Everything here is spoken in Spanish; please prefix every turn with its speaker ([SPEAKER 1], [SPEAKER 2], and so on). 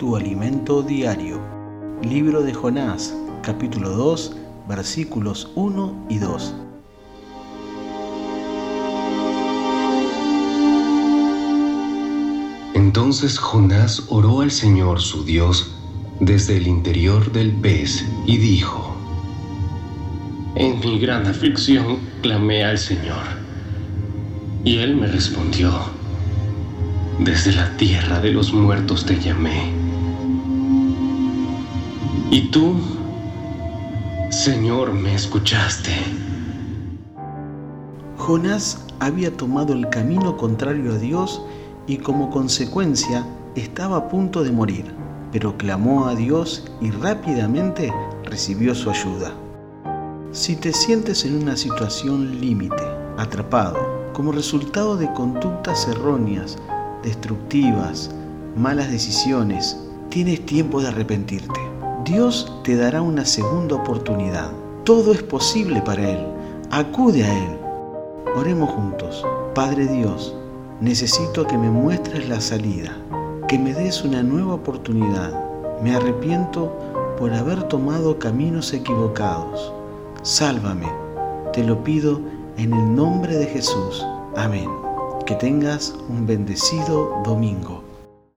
[SPEAKER 1] tu alimento diario. Libro de Jonás, capítulo 2, versículos 1 y 2.
[SPEAKER 2] Entonces Jonás oró al Señor su Dios desde el interior del pez y dijo, En mi gran aflicción clamé al Señor, y Él me respondió, desde la tierra de los muertos te llamé. Y tú, Señor, me escuchaste.
[SPEAKER 1] Jonás había tomado el camino contrario a Dios y como consecuencia estaba a punto de morir, pero clamó a Dios y rápidamente recibió su ayuda. Si te sientes en una situación límite, atrapado, como resultado de conductas erróneas, destructivas, malas decisiones, tienes tiempo de arrepentirte. Dios te dará una segunda oportunidad. Todo es posible para Él. Acude a Él. Oremos juntos. Padre Dios, necesito que me muestres la salida, que me des una nueva oportunidad. Me arrepiento por haber tomado caminos equivocados. Sálvame. Te lo pido en el nombre de Jesús. Amén. Que tengas un bendecido domingo.